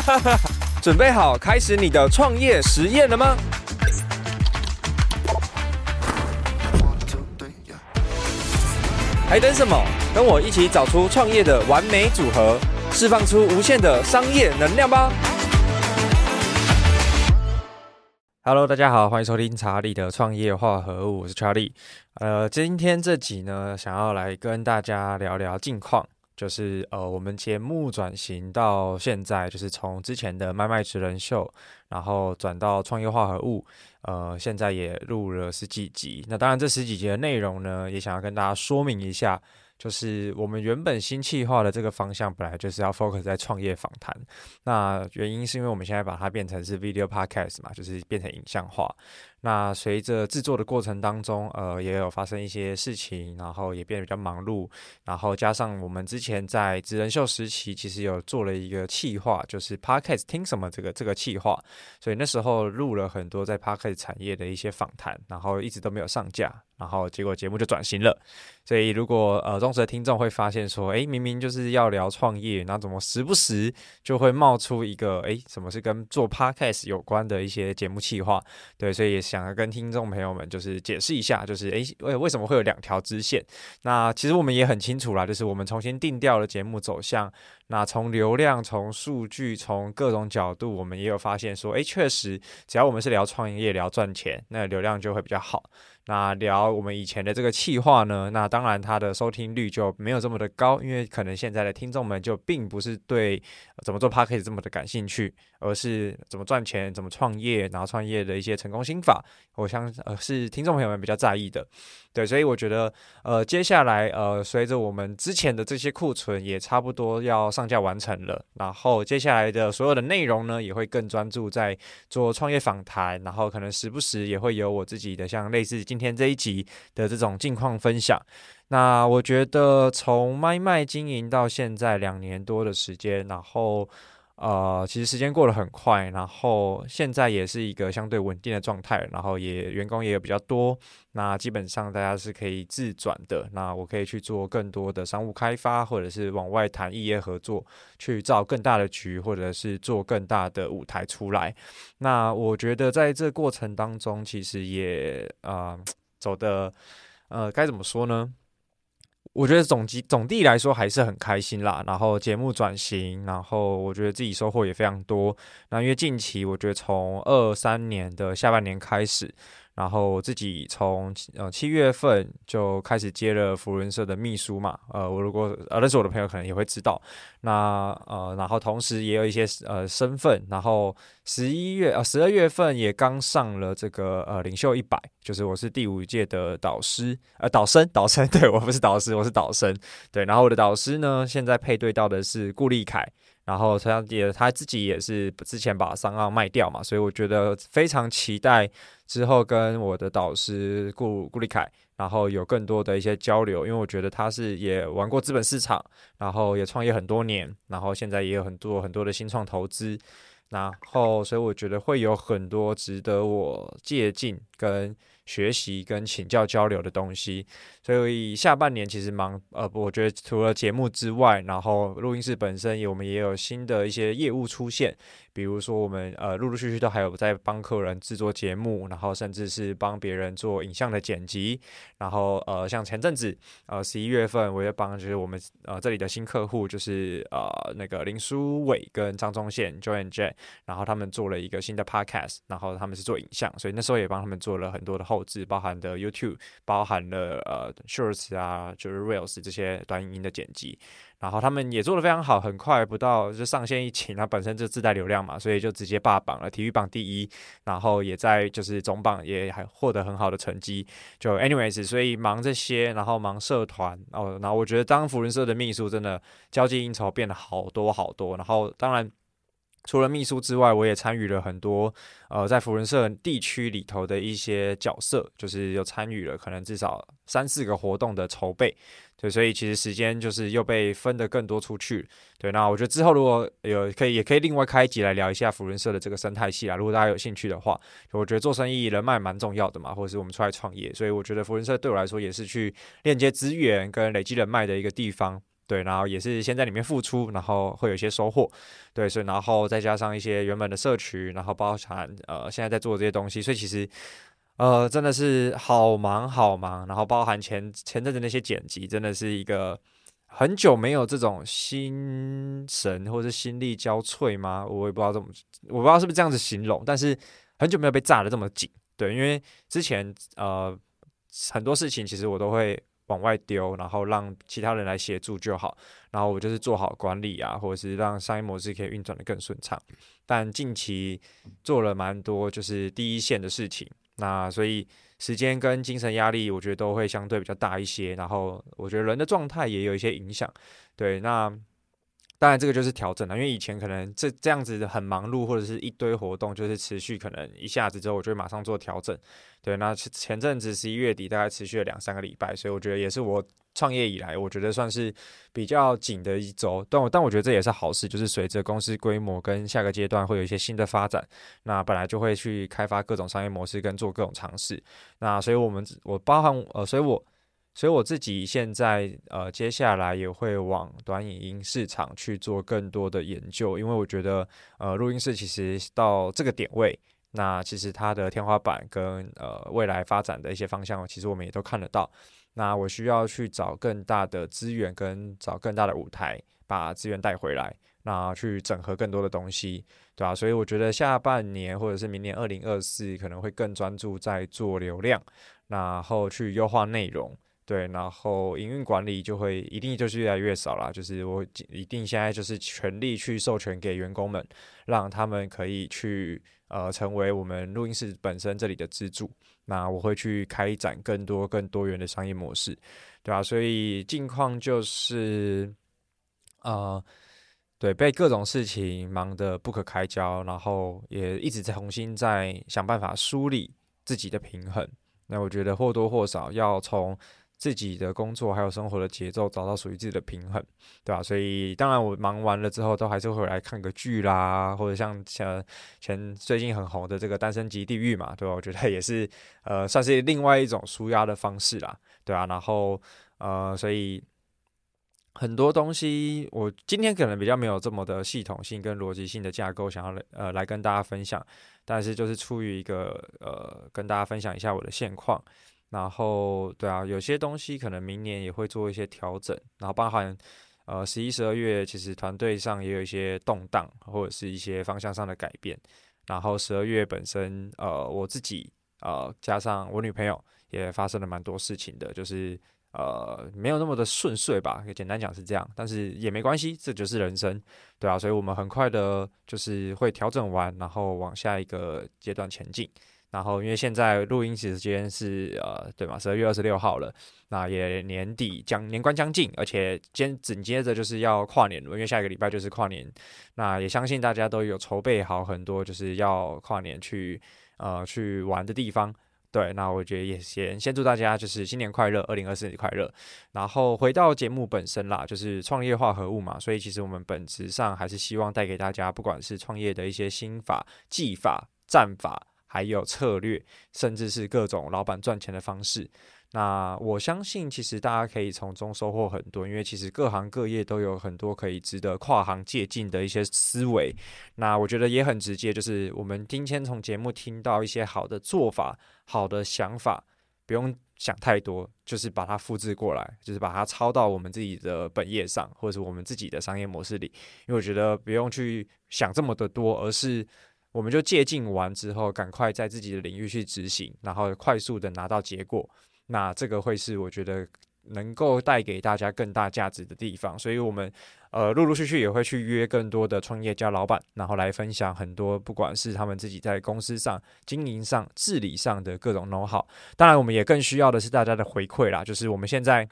准备好开始你的创业实验了吗？还等什么？跟我一起找出创业的完美组合，释放出无限的商业能量吧！Hello，大家好，欢迎收听查理的创业化合物，我是查理。呃，今天这集呢，想要来跟大家聊聊近况。就是呃，我们节目转型到现在，就是从之前的麦麦职人秀，然后转到创业化合物，呃，现在也录了十几集。那当然，这十几集的内容呢，也想要跟大家说明一下。就是我们原本新企划的这个方向，本来就是要 focus 在创业访谈。那原因是因为我们现在把它变成是 video podcast 嘛，就是变成影像化。那随着制作的过程当中，呃，也有发生一些事情，然后也变得比较忙碌。然后加上我们之前在职人秀时期，其实有做了一个企划，就是 podcast 听什么这个这个企划。所以那时候录了很多在 podcast 产业的一些访谈，然后一直都没有上架。然后结果节目就转型了，所以如果呃忠实的听众会发现说，诶，明明就是要聊创业，那怎么时不时就会冒出一个诶，什么是跟做 podcast 有关的一些节目企划？对，所以也想要跟听众朋友们就是解释一下，就是诶，为为什么会有两条支线？那其实我们也很清楚啦，就是我们重新定调了节目走向。那从流量、从数据、从各种角度，我们也有发现说，诶，确实，只要我们是聊创业、聊赚钱，那流量就会比较好。那聊我们以前的这个企划呢，那当然它的收听率就没有这么的高，因为可能现在的听众们就并不是对怎么做 podcast 这么的感兴趣，而是怎么赚钱、怎么创业，然后创业的一些成功心法，我相呃是听众朋友们比较在意的。对，所以我觉得呃接下来呃随着我们之前的这些库存也差不多要上架完成了，然后接下来的所有的内容呢也会更专注在做创业访谈，然后可能时不时也会有我自己的像类似今天这一集的这种近况分享，那我觉得从麦麦经营到现在两年多的时间，然后呃，其实时间过得很快，然后现在也是一个相对稳定的状态，然后也员工也有比较多，那基本上大家是可以自转的，那我可以去做更多的商务开发，或者是往外谈异业合作，去造更大的局，或者是做更大的舞台出来。那我觉得在这过程当中，其实也啊、呃、走的呃该怎么说呢？我觉得总集总地来说还是很开心啦。然后节目转型，然后我觉得自己收获也非常多。那因为近期我觉得从二三年的下半年开始。然后我自己从呃七月份就开始接了福伦社的秘书嘛，呃，我如果呃认识我的朋友可能也会知道，那呃，然后同时也有一些呃身份，然后十一月呃十二月份也刚上了这个呃领袖一百，就是我是第五届的导师呃导生导生，对，我不是导师，我是导生，对，然后我的导师呢现在配对到的是顾立凯。然后他也他自己也是之前把商澳卖掉嘛，所以我觉得非常期待之后跟我的导师顾顾立凯，然后有更多的一些交流，因为我觉得他是也玩过资本市场，然后也创业很多年，然后现在也有很多很多的新创投资，然后所以我觉得会有很多值得我借鉴跟。学习跟请教交流的东西，所以下半年其实忙，呃，我觉得除了节目之外，然后录音室本身也我们也有新的一些业务出现。比如说，我们呃陆陆续续都还有在帮客人制作节目，然后甚至是帮别人做影像的剪辑，然后呃像前阵子呃十一月份，我也帮就是我们呃这里的新客户，就是呃那个林书伟跟张忠宪 Joy and Jet，然后他们做了一个新的 Podcast，然后他们是做影像，所以那时候也帮他们做了很多的后置，包含的 YouTube，包含了呃 Shorts 啊，就是 Reels 这些短影音的剪辑。然后他们也做得非常好，很快不到就上线一期，它本身就自带流量嘛，所以就直接霸榜了，体育榜第一，然后也在就是总榜也还获得很好的成绩。就 anyways，所以忙这些，然后忙社团哦，然后我觉得当扶轮社的秘书真的交际应酬变得好多好多，然后当然。除了秘书之外，我也参与了很多，呃，在扶轮社地区里头的一些角色，就是有参与了可能至少三四个活动的筹备，对，所以其实时间就是又被分得更多出去，对，那我觉得之后如果有可以，也可以另外开一集来聊一下扶轮社的这个生态系啊，如果大家有兴趣的话，我觉得做生意人脉蛮重要的嘛，或者是我们出来创业，所以我觉得扶轮社对我来说也是去链接资源跟累积人脉的一个地方。对，然后也是先在里面付出，然后会有一些收获，对，所以然后再加上一些原本的社群，然后包含呃现在在做这些东西，所以其实呃真的是好忙好忙，然后包含前前阵子那些剪辑，真的是一个很久没有这种心神或是心力交瘁吗？我也不知道怎么，我不知道是不是这样子形容，但是很久没有被炸得这么紧，对，因为之前呃。很多事情其实我都会往外丢，然后让其他人来协助就好。然后我就是做好管理啊，或者是让商业模式可以运转得更顺畅。但近期做了蛮多就是第一线的事情，那所以时间跟精神压力，我觉得都会相对比较大一些。然后我觉得人的状态也有一些影响。对，那。当然，这个就是调整了，因为以前可能这这样子很忙碌，或者是一堆活动，就是持续可能一下子之后，我就会马上做调整。对，那前阵子十一月底大概持续了两三个礼拜，所以我觉得也是我创业以来，我觉得算是比较紧的一周。但我但我觉得这也是好事，就是随着公司规模跟下个阶段会有一些新的发展，那本来就会去开发各种商业模式跟做各种尝试。那所以我们我包含呃，所以我。所以我自己现在呃，接下来也会往短影音市场去做更多的研究，因为我觉得呃，录音室其实到这个点位，那其实它的天花板跟呃未来发展的一些方向，其实我们也都看得到。那我需要去找更大的资源，跟找更大的舞台，把资源带回来，那去整合更多的东西，对吧？所以我觉得下半年或者是明年二零二四可能会更专注在做流量，然后去优化内容。对，然后营运管理就会一定就是越来越少了，就是我一定现在就是全力去授权给员工们，让他们可以去呃成为我们录音室本身这里的支柱。那我会去开展更多更多元的商业模式，对吧？所以近况就是，呃，对，被各种事情忙得不可开交，然后也一直在重新在想办法梳理自己的平衡。那我觉得或多或少要从自己的工作还有生活的节奏，找到属于自己的平衡，对吧？所以当然我忙完了之后，都还是会来看个剧啦，或者像像前最近很红的这个《单身即地狱》嘛，对吧？我觉得也是呃，算是另外一种舒压的方式啦，对啊。然后呃，所以很多东西我今天可能比较没有这么的系统性跟逻辑性的架构，想要来呃来跟大家分享，但是就是出于一个呃跟大家分享一下我的现况。然后，对啊，有些东西可能明年也会做一些调整，然后包含呃十一、十二月，其实团队上也有一些动荡，或者是一些方向上的改变。然后十二月本身，呃，我自己呃加上我女朋友也发生了蛮多事情的，就是呃没有那么的顺遂吧，简单讲是这样，但是也没关系，这就是人生，对啊，所以我们很快的就是会调整完，然后往下一个阶段前进。然后，因为现在录音时间是呃，对嘛，十二月二十六号了，那也年底将年关将近，而且接紧接着就是要跨年了，因为下一个礼拜就是跨年，那也相信大家都有筹备好很多就是要跨年去呃去玩的地方。对，那我觉得也先先祝大家就是新年快乐，二零二四年快乐。然后回到节目本身啦，就是创业化合物嘛，所以其实我们本质上还是希望带给大家，不管是创业的一些心法、技法、战法。还有策略，甚至是各种老板赚钱的方式。那我相信，其实大家可以从中收获很多，因为其实各行各业都有很多可以值得跨行借鉴的一些思维。那我觉得也很直接，就是我们今天从节目听到一些好的做法、好的想法，不用想太多，就是把它复制过来，就是把它抄到我们自己的本业上，或者是我们自己的商业模式里。因为我觉得不用去想这么的多，而是。我们就借鉴完之后，赶快在自己的领域去执行，然后快速的拿到结果。那这个会是我觉得能够带给大家更大价值的地方。所以，我们呃陆陆续续也会去约更多的创业家老板，然后来分享很多不管是他们自己在公司上经营上、治理上的各种 know-how。当然，我们也更需要的是大家的回馈啦，就是我们现在。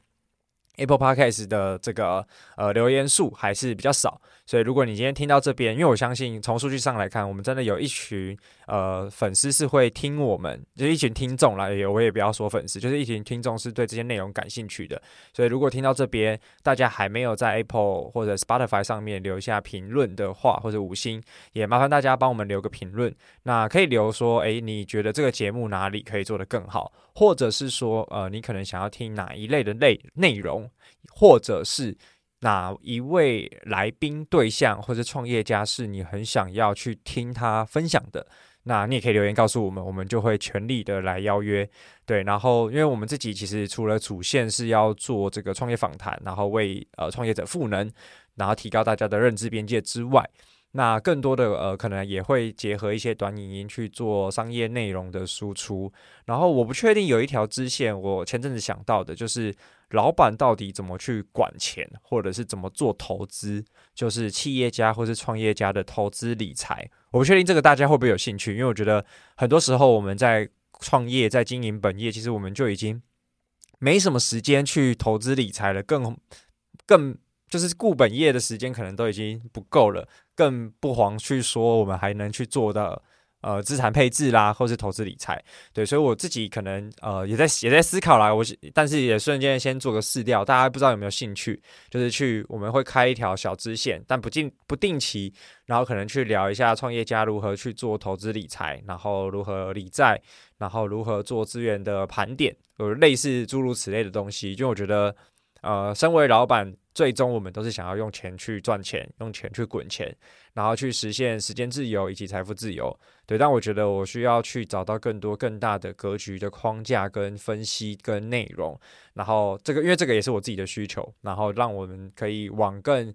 Apple Podcast 的这个呃留言数还是比较少，所以如果你今天听到这边，因为我相信从数据上来看，我们真的有一群呃粉丝是会听我们，就是一群听众啦，也我也不要说粉丝，就是一群听众是对这些内容感兴趣的。所以如果听到这边，大家还没有在 Apple 或者 Spotify 上面留下评论的话，或者五星，也麻烦大家帮我们留个评论。那可以留说，诶，你觉得这个节目哪里可以做得更好，或者是说，呃，你可能想要听哪一类的类内容。或者是哪一位来宾对象或者创业家是你很想要去听他分享的？那你也可以留言告诉我们，我们就会全力的来邀约。对，然后因为我们自己其实除了主线是要做这个创业访谈，然后为呃创业者赋能，然后提高大家的认知边界之外。那更多的呃，可能也会结合一些短影音去做商业内容的输出。然后我不确定有一条支线，我前阵子想到的就是老板到底怎么去管钱，或者是怎么做投资，就是企业家或是创业家的投资理财。我不确定这个大家会不会有兴趣，因为我觉得很多时候我们在创业、在经营本业，其实我们就已经没什么时间去投资理财了，更更。就是顾本业的时间可能都已经不够了，更不遑去说我们还能去做的呃资产配置啦，或是投资理财。对，所以我自己可能呃也在也在思考啦。我但是也瞬间先做个试调，大家不知道有没有兴趣？就是去我们会开一条小支线，但不定不定期，然后可能去聊一下创业家如何去做投资理财，然后如何理债，然后如何做资源的盘点，有类似诸如此类的东西。就我觉得呃，身为老板。最终，我们都是想要用钱去赚钱，用钱去滚钱，然后去实现时间自由以及财富自由。对，但我觉得我需要去找到更多更大的格局的框架跟分析跟内容，然后这个因为这个也是我自己的需求，然后让我们可以往更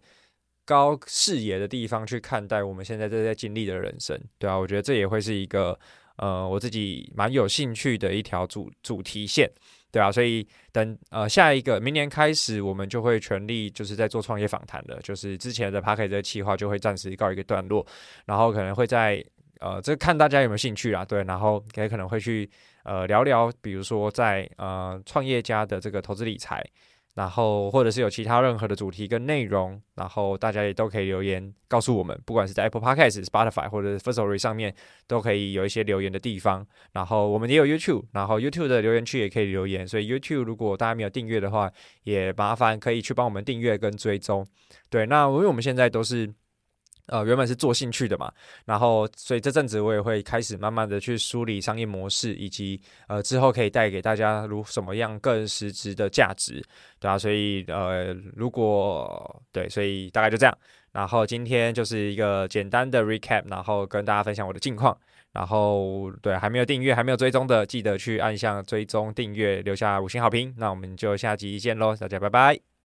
高视野的地方去看待我们现在正在经历的人生。对啊，我觉得这也会是一个呃我自己蛮有兴趣的一条主主题线。对啊，所以等呃下一个明年开始，我们就会全力就是在做创业访谈了。就是之前的 Podcast 的计划就会暂时告一个段落，然后可能会在呃这看大家有没有兴趣啦，对，然后也可能会去呃聊聊，比如说在呃创业家的这个投资理财。然后，或者是有其他任何的主题跟内容，然后大家也都可以留言告诉我们，不管是在 Apple Podcast、Spotify 或者是 Firstory 上面，都可以有一些留言的地方。然后我们也有 YouTube，然后 YouTube 的留言区也可以留言。所以 YouTube 如果大家没有订阅的话，也麻烦可以去帮我们订阅跟追踪。对，那因为我们现在都是。呃，原本是做兴趣的嘛，然后所以这阵子我也会开始慢慢的去梳理商业模式，以及呃之后可以带给大家如什么样更实质的价值，对啊，所以呃如果对，所以大概就这样，然后今天就是一个简单的 recap，然后跟大家分享我的近况，然后对还没有订阅还没有追踪的，记得去按下追踪订阅，留下五星好评，那我们就下集见喽，大家拜拜。